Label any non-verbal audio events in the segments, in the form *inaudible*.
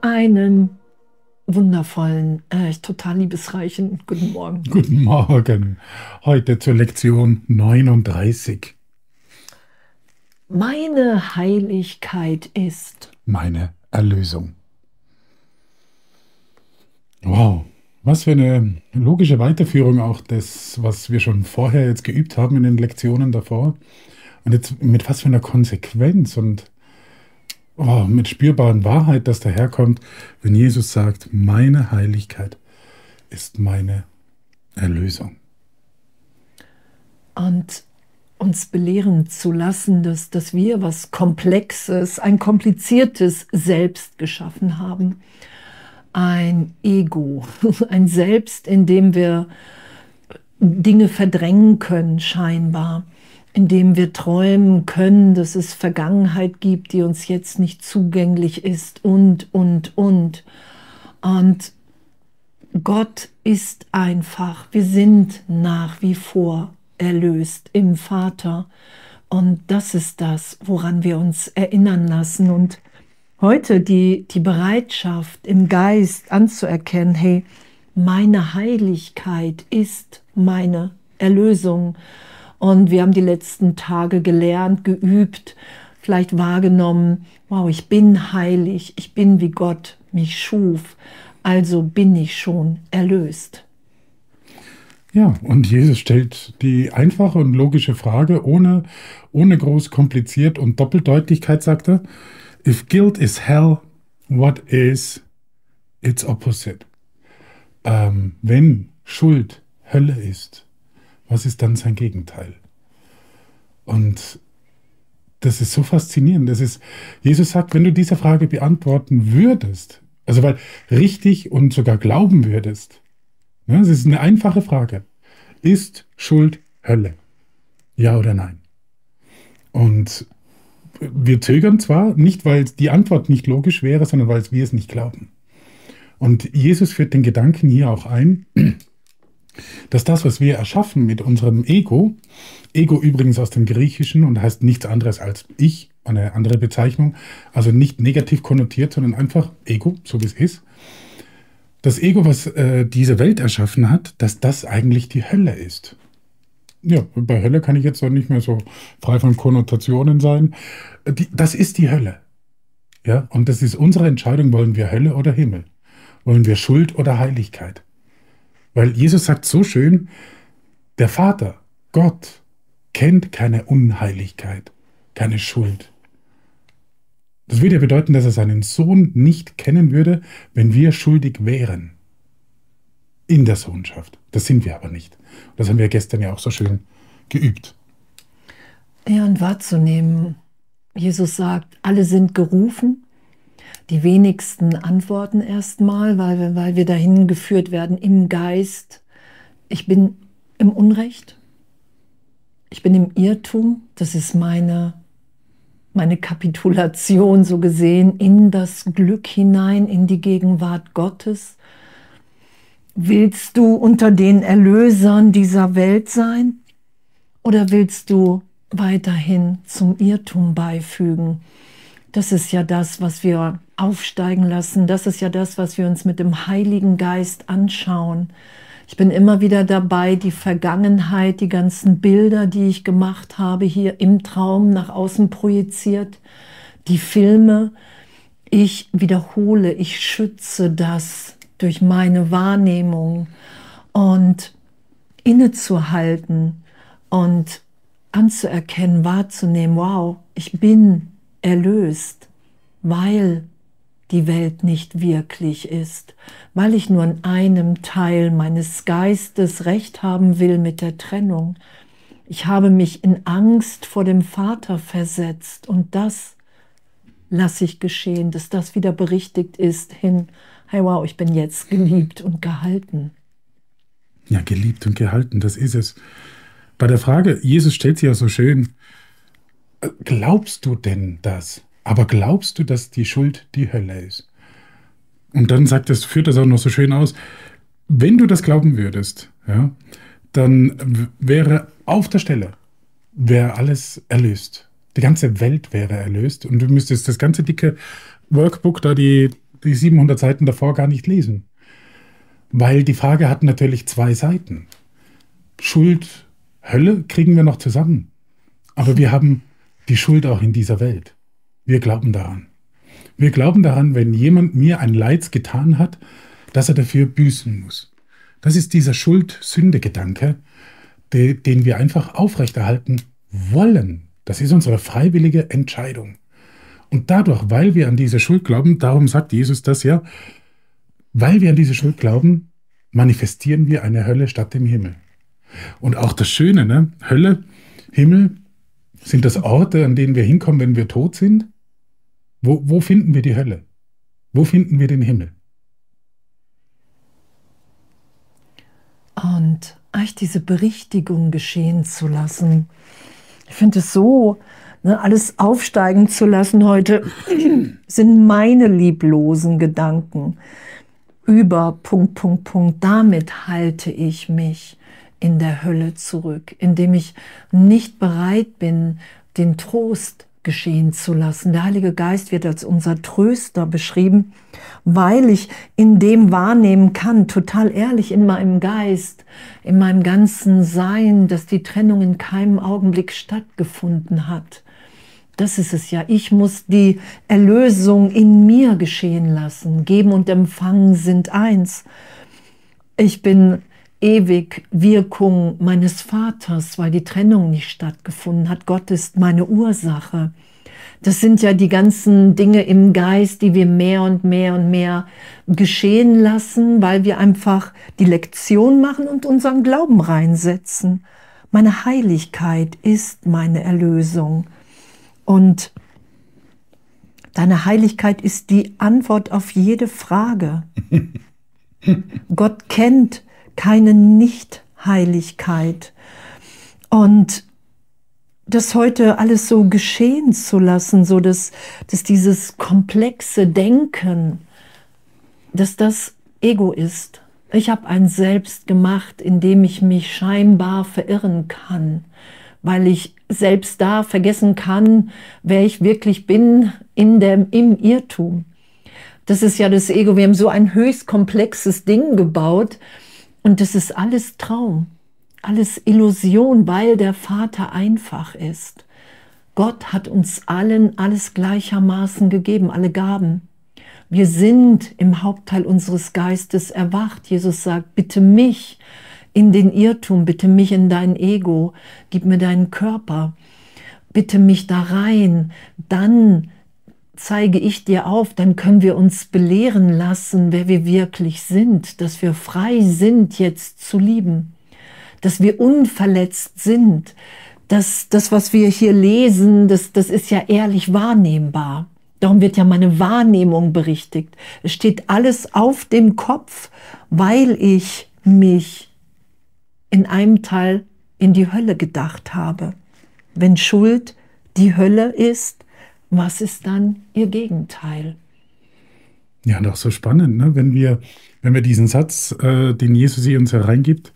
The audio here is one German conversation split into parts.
Einen wundervollen, äh, total liebesreichen guten Morgen. Guten Morgen. Heute zur Lektion 39. Meine Heiligkeit ist meine Erlösung. Wow, was für eine logische Weiterführung auch des, was wir schon vorher jetzt geübt haben in den Lektionen davor. Und jetzt mit was für einer Konsequenz und oh, mit spürbaren Wahrheit, dass daherkommt, wenn Jesus sagt, meine Heiligkeit ist meine Erlösung. Und uns belehren zu lassen, dass, dass wir was Komplexes, ein kompliziertes Selbst geschaffen haben ein Ego, *laughs* ein Selbst, in dem wir Dinge verdrängen können, scheinbar, in dem wir träumen können, dass es Vergangenheit gibt, die uns jetzt nicht zugänglich ist und, und, und. Und Gott ist einfach, wir sind nach wie vor erlöst im Vater. Und das ist das, woran wir uns erinnern lassen. Und heute die, die Bereitschaft im Geist anzuerkennen, hey, meine Heiligkeit ist meine Erlösung. Und wir haben die letzten Tage gelernt, geübt, vielleicht wahrgenommen, wow, ich bin heilig, ich bin wie Gott mich schuf, also bin ich schon erlöst. Ja, und Jesus stellt die einfache und logische Frage, ohne, ohne groß kompliziert und Doppeldeutigkeit, sagt er, If guilt is hell, what is its opposite? Ähm, wenn Schuld Hölle ist, was ist dann sein Gegenteil? Und das ist so faszinierend. Das ist, Jesus sagt, wenn du diese Frage beantworten würdest, also weil richtig und sogar glauben würdest, ja, das ist eine einfache Frage. Ist Schuld Hölle? Ja oder nein? Und wir zögern zwar, nicht weil die Antwort nicht logisch wäre, sondern weil wir es nicht glauben. Und Jesus führt den Gedanken hier auch ein, dass das, was wir erschaffen mit unserem Ego, Ego übrigens aus dem Griechischen und heißt nichts anderes als ich, eine andere Bezeichnung, also nicht negativ konnotiert, sondern einfach Ego, so wie es ist. Das Ego, was äh, diese Welt erschaffen hat, dass das eigentlich die Hölle ist. Ja, bei Hölle kann ich jetzt auch nicht mehr so frei von Konnotationen sein. Die, das ist die Hölle. Ja, und das ist unsere Entscheidung, wollen wir Hölle oder Himmel? Wollen wir Schuld oder Heiligkeit? Weil Jesus sagt so schön, der Vater, Gott, kennt keine Unheiligkeit, keine Schuld. Das würde ja bedeuten, dass er seinen Sohn nicht kennen würde, wenn wir schuldig wären in der Sohnschaft. Das sind wir aber nicht. Das haben wir gestern ja auch so schön geübt. Ja, und wahrzunehmen. Jesus sagt, alle sind gerufen. Die wenigsten antworten erstmal, weil wir, weil wir dahin geführt werden im Geist. Ich bin im Unrecht. Ich bin im Irrtum. Das ist meine, meine Kapitulation so gesehen in das Glück hinein, in die Gegenwart Gottes. Willst du unter den Erlösern dieser Welt sein oder willst du weiterhin zum Irrtum beifügen? Das ist ja das, was wir aufsteigen lassen. Das ist ja das, was wir uns mit dem Heiligen Geist anschauen. Ich bin immer wieder dabei, die Vergangenheit, die ganzen Bilder, die ich gemacht habe, hier im Traum nach außen projiziert, die Filme. Ich wiederhole, ich schütze das durch meine Wahrnehmung und innezuhalten und anzuerkennen, wahrzunehmen, wow, ich bin erlöst, weil die Welt nicht wirklich ist, weil ich nur in einem Teil meines Geistes recht haben will mit der Trennung. Ich habe mich in Angst vor dem Vater versetzt und das lasse ich geschehen, dass das wieder berichtigt ist hin hey wow, ich bin jetzt geliebt und gehalten. Ja, geliebt und gehalten, das ist es. Bei der Frage, Jesus stellt sie ja so schön, äh, glaubst du denn das? Aber glaubst du, dass die Schuld die Hölle ist? Und dann sagt es, führt das auch noch so schön aus, wenn du das glauben würdest, ja, dann wäre auf der Stelle, wäre alles erlöst. Die ganze Welt wäre erlöst und du müsstest das ganze dicke Workbook da, die, die 700 Seiten davor gar nicht lesen. Weil die Frage hat natürlich zwei Seiten. Schuld, Hölle kriegen wir noch zusammen. Aber wir haben die Schuld auch in dieser Welt. Wir glauben daran. Wir glauben daran, wenn jemand mir ein Leids getan hat, dass er dafür büßen muss. Das ist dieser Schuld-Sünde-Gedanke, den wir einfach aufrechterhalten wollen. Das ist unsere freiwillige Entscheidung. Und dadurch, weil wir an diese Schuld glauben, darum sagt Jesus das ja, weil wir an diese Schuld glauben, manifestieren wir eine Hölle statt dem Himmel. Und auch das Schöne, ne? Hölle, Himmel, sind das Orte, an denen wir hinkommen, wenn wir tot sind? Wo, wo finden wir die Hölle? Wo finden wir den Himmel? Und eigentlich diese Berichtigung geschehen zu lassen. Ich finde es so, ne, alles aufsteigen zu lassen heute, *clears throat* sind meine lieblosen Gedanken über Punkt, Punkt, Punkt. Damit halte ich mich in der Hölle zurück, indem ich nicht bereit bin, den Trost geschehen zu lassen. Der Heilige Geist wird als unser Tröster beschrieben, weil ich in dem wahrnehmen kann, total ehrlich in meinem Geist, in meinem ganzen Sein, dass die Trennung in keinem Augenblick stattgefunden hat. Das ist es ja. Ich muss die Erlösung in mir geschehen lassen. Geben und empfangen sind eins. Ich bin ewig Wirkung meines Vaters, weil die Trennung nicht stattgefunden hat. Gott ist meine Ursache. Das sind ja die ganzen Dinge im Geist, die wir mehr und mehr und mehr geschehen lassen, weil wir einfach die Lektion machen und unseren Glauben reinsetzen. Meine Heiligkeit ist meine Erlösung. Und deine Heiligkeit ist die Antwort auf jede Frage. *laughs* Gott kennt keine Nichtheiligkeit. Und das heute alles so geschehen zu lassen, so dass, dass dieses komplexe Denken, dass das Ego ist. Ich habe ein Selbst gemacht, in dem ich mich scheinbar verirren kann, weil ich selbst da vergessen kann, wer ich wirklich bin in dem, im Irrtum. Das ist ja das Ego. Wir haben so ein höchst komplexes Ding gebaut, und das ist alles Traum, alles Illusion, weil der Vater einfach ist. Gott hat uns allen alles gleichermaßen gegeben, alle Gaben. Wir sind im Hauptteil unseres Geistes erwacht. Jesus sagt, bitte mich in den Irrtum, bitte mich in dein Ego, gib mir deinen Körper, bitte mich da rein, dann zeige ich dir auf, dann können wir uns belehren lassen, wer wir wirklich sind, dass wir frei sind, jetzt zu lieben, dass wir unverletzt sind, dass das, was wir hier lesen, das, das ist ja ehrlich wahrnehmbar. Darum wird ja meine Wahrnehmung berichtigt. Es steht alles auf dem Kopf, weil ich mich in einem Teil in die Hölle gedacht habe. Wenn Schuld die Hölle ist, was ist dann ihr Gegenteil? Ja, doch so spannend, ne? wenn, wir, wenn wir diesen Satz, äh, den Jesus hier uns hereingibt,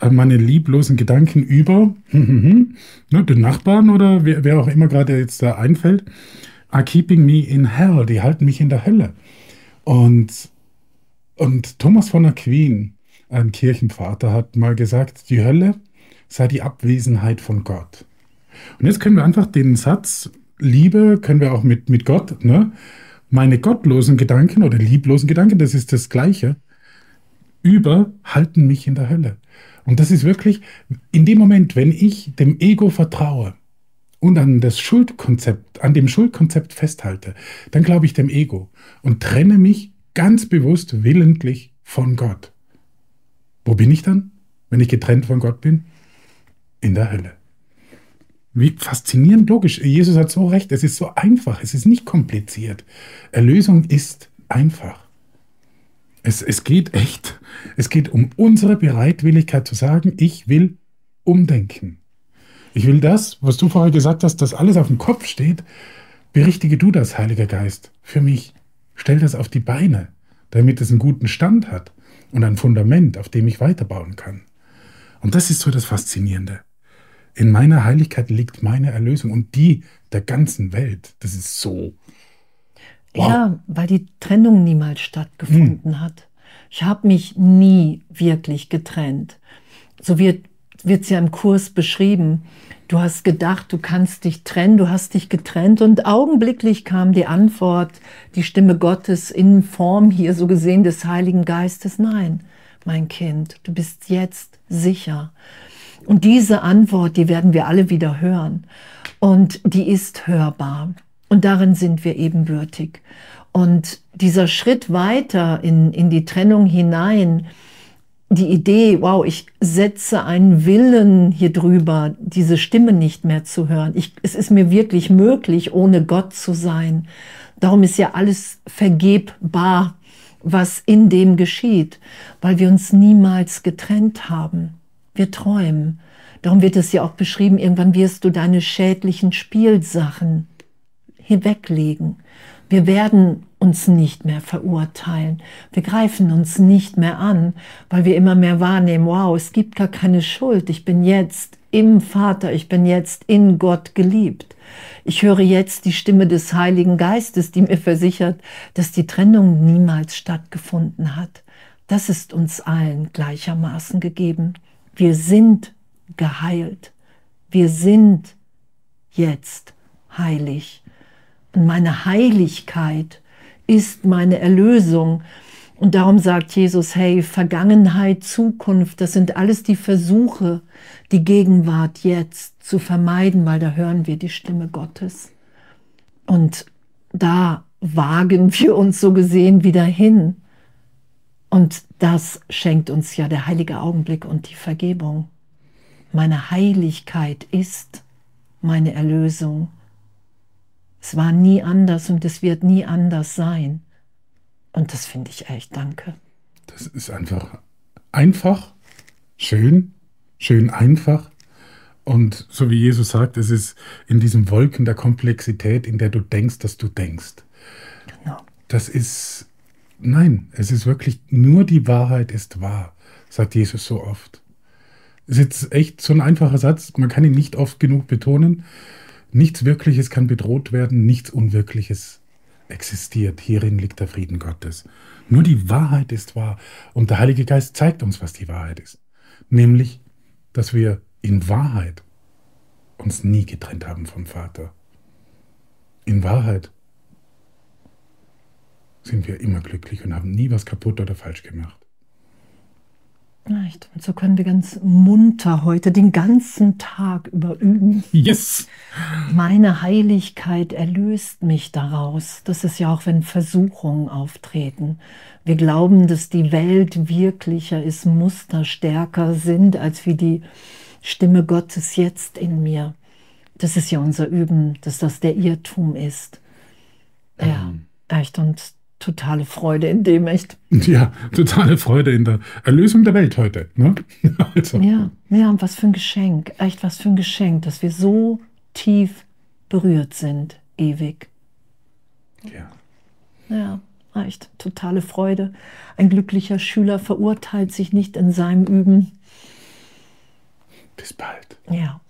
äh, meine lieblosen Gedanken über *laughs* ne, den Nachbarn oder wer, wer auch immer gerade jetzt da einfällt, are keeping me in hell, die halten mich in der Hölle. Und, und Thomas von Aquin, ein Kirchenvater, hat mal gesagt, die Hölle sei die Abwesenheit von Gott. Und jetzt können wir einfach den Satz Liebe können wir auch mit, mit Gott, ne? Meine gottlosen Gedanken oder lieblosen Gedanken, das ist das Gleiche, über halten mich in der Hölle. Und das ist wirklich in dem Moment, wenn ich dem Ego vertraue und an das Schuldkonzept, an dem Schuldkonzept festhalte, dann glaube ich dem Ego und trenne mich ganz bewusst willentlich von Gott. Wo bin ich dann, wenn ich getrennt von Gott bin? In der Hölle. Wie faszinierend logisch. Jesus hat so recht. Es ist so einfach. Es ist nicht kompliziert. Erlösung ist einfach. Es, es geht echt. Es geht um unsere Bereitwilligkeit zu sagen, ich will umdenken. Ich will das, was du vorher gesagt hast, dass alles auf dem Kopf steht, berichtige du das, Heiliger Geist, für mich. Stell das auf die Beine, damit es einen guten Stand hat und ein Fundament, auf dem ich weiterbauen kann. Und das ist so das Faszinierende. In meiner Heiligkeit liegt meine Erlösung und die der ganzen Welt. Das ist so. Wow. Ja, weil die Trennung niemals stattgefunden hm. hat. Ich habe mich nie wirklich getrennt. So wird es ja im Kurs beschrieben. Du hast gedacht, du kannst dich trennen, du hast dich getrennt und augenblicklich kam die Antwort, die Stimme Gottes in Form hier so gesehen des Heiligen Geistes. Nein, mein Kind, du bist jetzt sicher. Und diese Antwort, die werden wir alle wieder hören. Und die ist hörbar. Und darin sind wir ebenbürtig. Und dieser Schritt weiter in, in die Trennung hinein, die Idee, wow, ich setze einen Willen hier drüber, diese Stimme nicht mehr zu hören. Ich, es ist mir wirklich möglich, ohne Gott zu sein. Darum ist ja alles vergebbar, was in dem geschieht, weil wir uns niemals getrennt haben. Wir träumen. Darum wird es ja auch beschrieben, irgendwann wirst du deine schädlichen Spielsachen hinweglegen. Wir werden uns nicht mehr verurteilen. Wir greifen uns nicht mehr an, weil wir immer mehr wahrnehmen, wow, es gibt gar keine Schuld. Ich bin jetzt im Vater, ich bin jetzt in Gott geliebt. Ich höre jetzt die Stimme des Heiligen Geistes, die mir versichert, dass die Trennung niemals stattgefunden hat. Das ist uns allen gleichermaßen gegeben. Wir sind geheilt. Wir sind jetzt heilig. Und meine Heiligkeit ist meine Erlösung. Und darum sagt Jesus, hey, Vergangenheit, Zukunft, das sind alles die Versuche, die Gegenwart jetzt zu vermeiden, weil da hören wir die Stimme Gottes. Und da wagen wir uns so gesehen wieder hin. Und das schenkt uns ja der heilige Augenblick und die Vergebung. Meine Heiligkeit ist meine Erlösung. Es war nie anders und es wird nie anders sein. Und das finde ich echt, danke. Das ist einfach einfach, schön, schön einfach. Und so wie Jesus sagt, es ist in diesem Wolken der Komplexität, in der du denkst, dass du denkst. Genau. Das ist, nein, es ist wirklich nur die Wahrheit ist wahr, sagt Jesus so oft. Es ist jetzt echt so ein einfacher Satz, man kann ihn nicht oft genug betonen. Nichts Wirkliches kann bedroht werden, nichts Unwirkliches existiert. Hierin liegt der Frieden Gottes. Nur die Wahrheit ist wahr. Und der Heilige Geist zeigt uns, was die Wahrheit ist. Nämlich, dass wir in Wahrheit uns nie getrennt haben vom Vater. In Wahrheit sind wir immer glücklich und haben nie was kaputt oder falsch gemacht. Echt. Und so können wir ganz munter heute den ganzen Tag über üben. Yes! Meine Heiligkeit erlöst mich daraus. Das ist ja auch, wenn Versuchungen auftreten. Wir glauben, dass die Welt wirklicher ist, Muster stärker sind, als wie die Stimme Gottes jetzt in mir. Das ist ja unser Üben, dass das der Irrtum ist. Ja, ähm. echt. Und totale Freude in dem, echt. Ja, totale Freude in der Erlösung der Welt heute. Ne? *laughs* also. Ja, ja, und was für ein Geschenk, echt was für ein Geschenk, dass wir so tief berührt sind, ewig. Ja. Ja, echt totale Freude. Ein glücklicher Schüler verurteilt sich nicht in seinem Üben. Bis bald. Ja.